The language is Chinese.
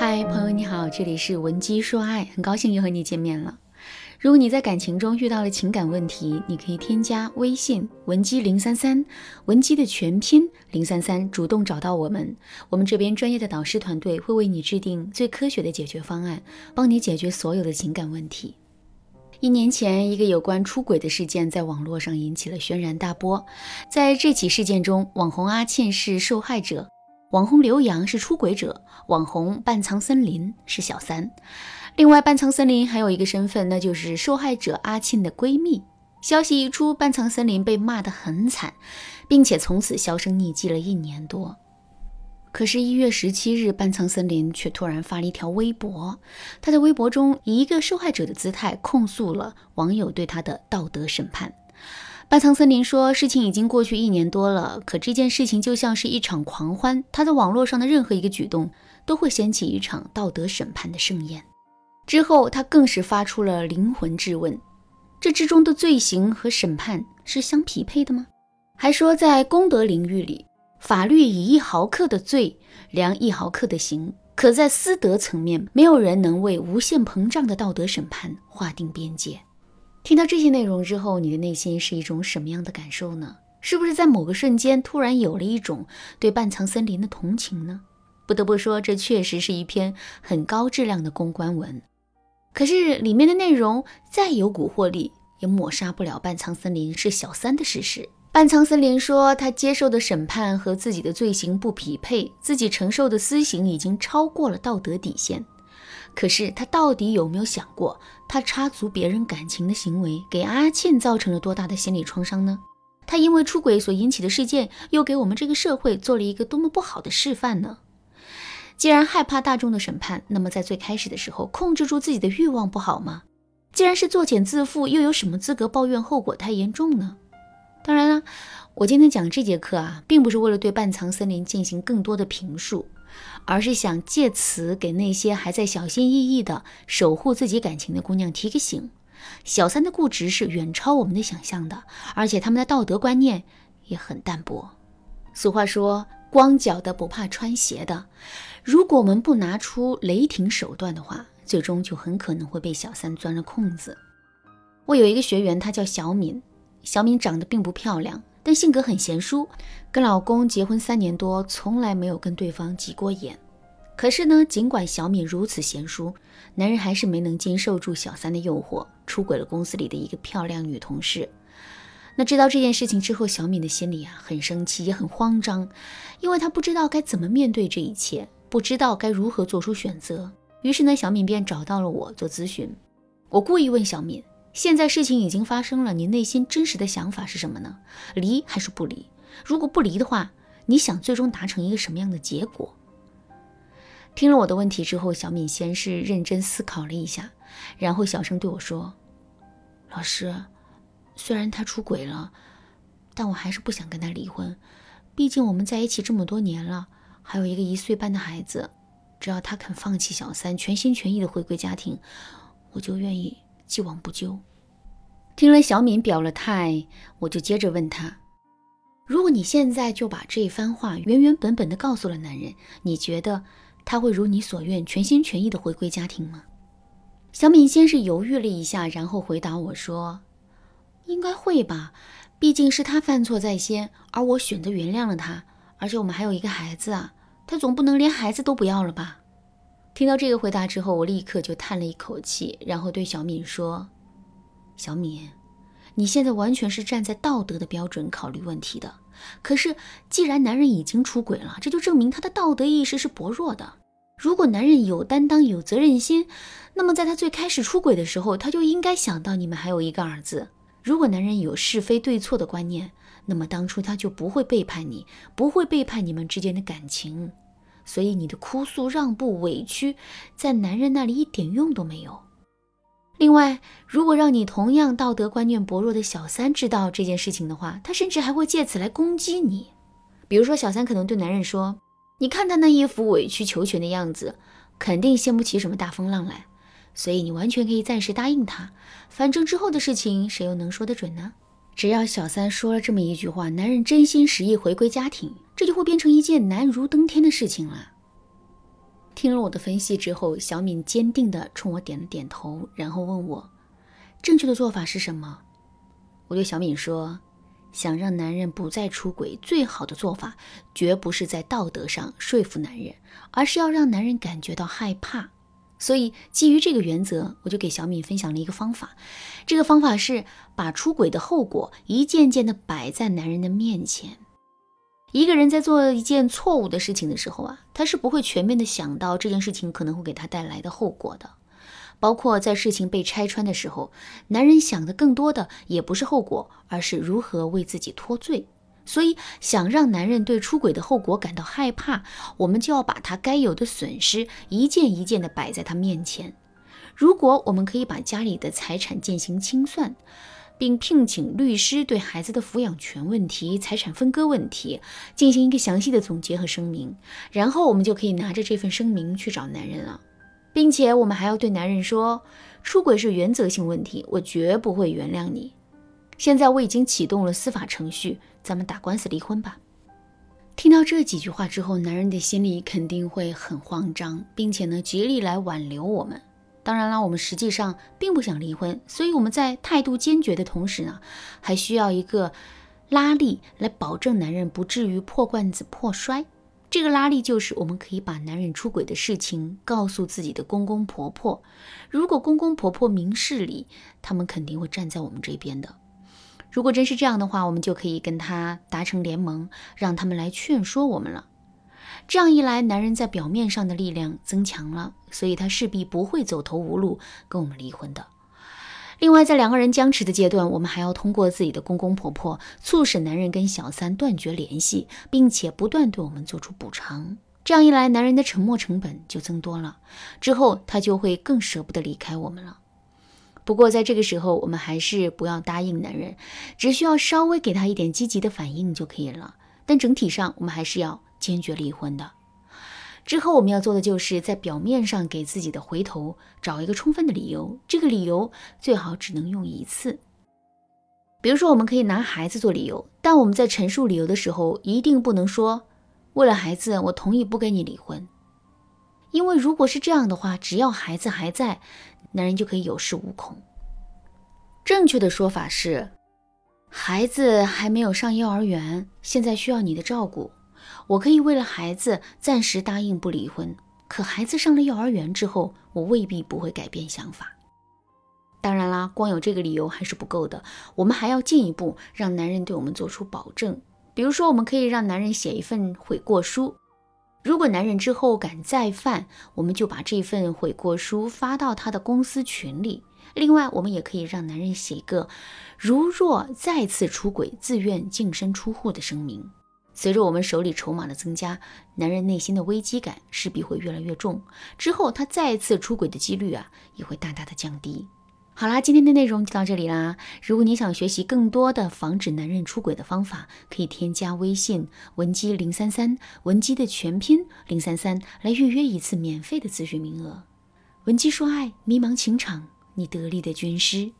嗨，朋友你好，这里是文姬说爱，很高兴又和你见面了。如果你在感情中遇到了情感问题，你可以添加微信文姬零三三，文姬的全拼零三三，主动找到我们，我们这边专业的导师团队会为你制定最科学的解决方案，帮你解决所有的情感问题。一年前，一个有关出轨的事件在网络上引起了轩然大波。在这起事件中，网红阿沁是受害者，网红刘洋是出轨者，网红半藏森林是小三。另外，半藏森林还有一个身份，那就是受害者阿庆的闺蜜。消息一出，半藏森林被骂得很惨，并且从此销声匿迹了一年多。可是，一月十七日，半藏森林却突然发了一条微博。他在微博中以一个受害者的姿态控诉了网友对他的道德审判。巴藏森林说，事情已经过去一年多了，可这件事情就像是一场狂欢，他在网络上的任何一个举动都会掀起一场道德审判的盛宴。之后，他更是发出了灵魂质问：这之中的罪行和审判是相匹配的吗？还说，在公德领域里。法律以一毫克的罪量一毫克的刑，可在私德层面，没有人能为无限膨胀的道德审判划定边界。听到这些内容之后，你的内心是一种什么样的感受呢？是不是在某个瞬间突然有了一种对半藏森林的同情呢？不得不说，这确实是一篇很高质量的公关文。可是里面的内容再有蛊惑力，也抹杀不了半藏森林是小三的事实。半藏森林说，他接受的审判和自己的罪行不匹配，自己承受的私刑已经超过了道德底线。可是他到底有没有想过，他插足别人感情的行为给阿沁造成了多大的心理创伤呢？他因为出轨所引起的事件，又给我们这个社会做了一个多么不好的示范呢？既然害怕大众的审判，那么在最开始的时候控制住自己的欲望不好吗？既然是作茧自缚，又有什么资格抱怨后果太严重呢？当然了，我今天讲这节课啊，并不是为了对半藏森林进行更多的评述，而是想借此给那些还在小心翼翼的守护自己感情的姑娘提个醒：小三的固执是远超我们的想象的，而且他们的道德观念也很淡薄。俗话说，光脚的不怕穿鞋的。如果我们不拿出雷霆手段的话，最终就很可能会被小三钻了空子。我有一个学员，她叫小敏。小敏长得并不漂亮，但性格很贤淑，跟老公结婚三年多，从来没有跟对方挤过眼。可是呢，尽管小敏如此贤淑，男人还是没能经受住小三的诱惑，出轨了公司里的一个漂亮女同事。那知道这件事情之后，小敏的心里啊很生气，也很慌张，因为她不知道该怎么面对这一切，不知道该如何做出选择。于是呢，小敏便找到了我做咨询。我故意问小敏。现在事情已经发生了，你内心真实的想法是什么呢？离还是不离？如果不离的话，你想最终达成一个什么样的结果？听了我的问题之后，小敏先是认真思考了一下，然后小声对我说：“老师，虽然他出轨了，但我还是不想跟他离婚。毕竟我们在一起这么多年了，还有一个一岁半的孩子。只要他肯放弃小三，全心全意的回归家庭，我就愿意。”既往不咎。听了小敏表了态，我就接着问她：“如果你现在就把这一番话原原本本的告诉了男人，你觉得他会如你所愿，全心全意的回归家庭吗？”小敏先是犹豫了一下，然后回答我说：“应该会吧，毕竟是他犯错在先，而我选择原谅了他，而且我们还有一个孩子啊，他总不能连孩子都不要了吧？”听到这个回答之后，我立刻就叹了一口气，然后对小敏说：“小敏，你现在完全是站在道德的标准考虑问题的。可是，既然男人已经出轨了，这就证明他的道德意识是薄弱的。如果男人有担当、有责任心，那么在他最开始出轨的时候，他就应该想到你们还有一个儿子。如果男人有是非对错的观念，那么当初他就不会背叛你，不会背叛你们之间的感情。”所以你的哭诉、让步、委屈，在男人那里一点用都没有。另外，如果让你同样道德观念薄弱的小三知道这件事情的话，他甚至还会借此来攻击你。比如说，小三可能对男人说：“你看他那一副委曲求全的样子，肯定掀不起什么大风浪来。”所以你完全可以暂时答应他，反正之后的事情谁又能说得准呢？只要小三说了这么一句话，男人真心实意回归家庭，这就会变成一件难如登天的事情了。听了我的分析之后，小敏坚定地冲我点了点头，然后问我：“正确的做法是什么？”我对小敏说：“想让男人不再出轨，最好的做法绝不是在道德上说服男人，而是要让男人感觉到害怕。所以，基于这个原则，我就给小敏分享了一个方法。这个方法是把出轨的后果一件件的摆在男人的面前。”一个人在做一件错误的事情的时候啊，他是不会全面的想到这件事情可能会给他带来的后果的。包括在事情被拆穿的时候，男人想的更多的也不是后果，而是如何为自己脱罪。所以，想让男人对出轨的后果感到害怕，我们就要把他该有的损失一件一件的摆在他面前。如果我们可以把家里的财产进行清算。并聘请律师对孩子的抚养权问题、财产分割问题进行一个详细的总结和声明，然后我们就可以拿着这份声明去找男人了，并且我们还要对男人说，出轨是原则性问题，我绝不会原谅你。现在我已经启动了司法程序，咱们打官司离婚吧。听到这几句话之后，男人的心里肯定会很慌张，并且呢，极力来挽留我们。当然了，我们实际上并不想离婚，所以我们在态度坚决的同时呢，还需要一个拉力来保证男人不至于破罐子破摔。这个拉力就是我们可以把男人出轨的事情告诉自己的公公婆婆，如果公公婆婆明事理，他们肯定会站在我们这边的。如果真是这样的话，我们就可以跟他达成联盟，让他们来劝说我们了。这样一来，男人在表面上的力量增强了，所以他势必不会走投无路跟我们离婚的。另外，在两个人僵持的阶段，我们还要通过自己的公公婆婆促使男人跟小三断绝联系，并且不断对我们做出补偿。这样一来，男人的沉默成本就增多了，之后他就会更舍不得离开我们了。不过，在这个时候，我们还是不要答应男人，只需要稍微给他一点积极的反应就可以了。但整体上，我们还是要。坚决离婚的之后，我们要做的就是在表面上给自己的回头找一个充分的理由。这个理由最好只能用一次。比如说，我们可以拿孩子做理由，但我们在陈述理由的时候，一定不能说“为了孩子，我同意不跟你离婚”。因为如果是这样的话，只要孩子还在，男人就可以有恃无恐。正确的说法是：孩子还没有上幼儿园，现在需要你的照顾。我可以为了孩子暂时答应不离婚，可孩子上了幼儿园之后，我未必不会改变想法。当然啦，光有这个理由还是不够的，我们还要进一步让男人对我们做出保证。比如说，我们可以让男人写一份悔过书，如果男人之后敢再犯，我们就把这份悔过书发到他的公司群里。另外，我们也可以让男人写一个，如若再次出轨，自愿净身出户的声明。随着我们手里筹码的增加，男人内心的危机感势必会越来越重，之后他再次出轨的几率啊也会大大的降低。好啦，今天的内容就到这里啦。如果你想学习更多的防止男人出轨的方法，可以添加微信文姬零三三，文姬的全拼零三三，来预约一次免费的咨询名额。文姬说爱，迷茫情场，你得力的军师。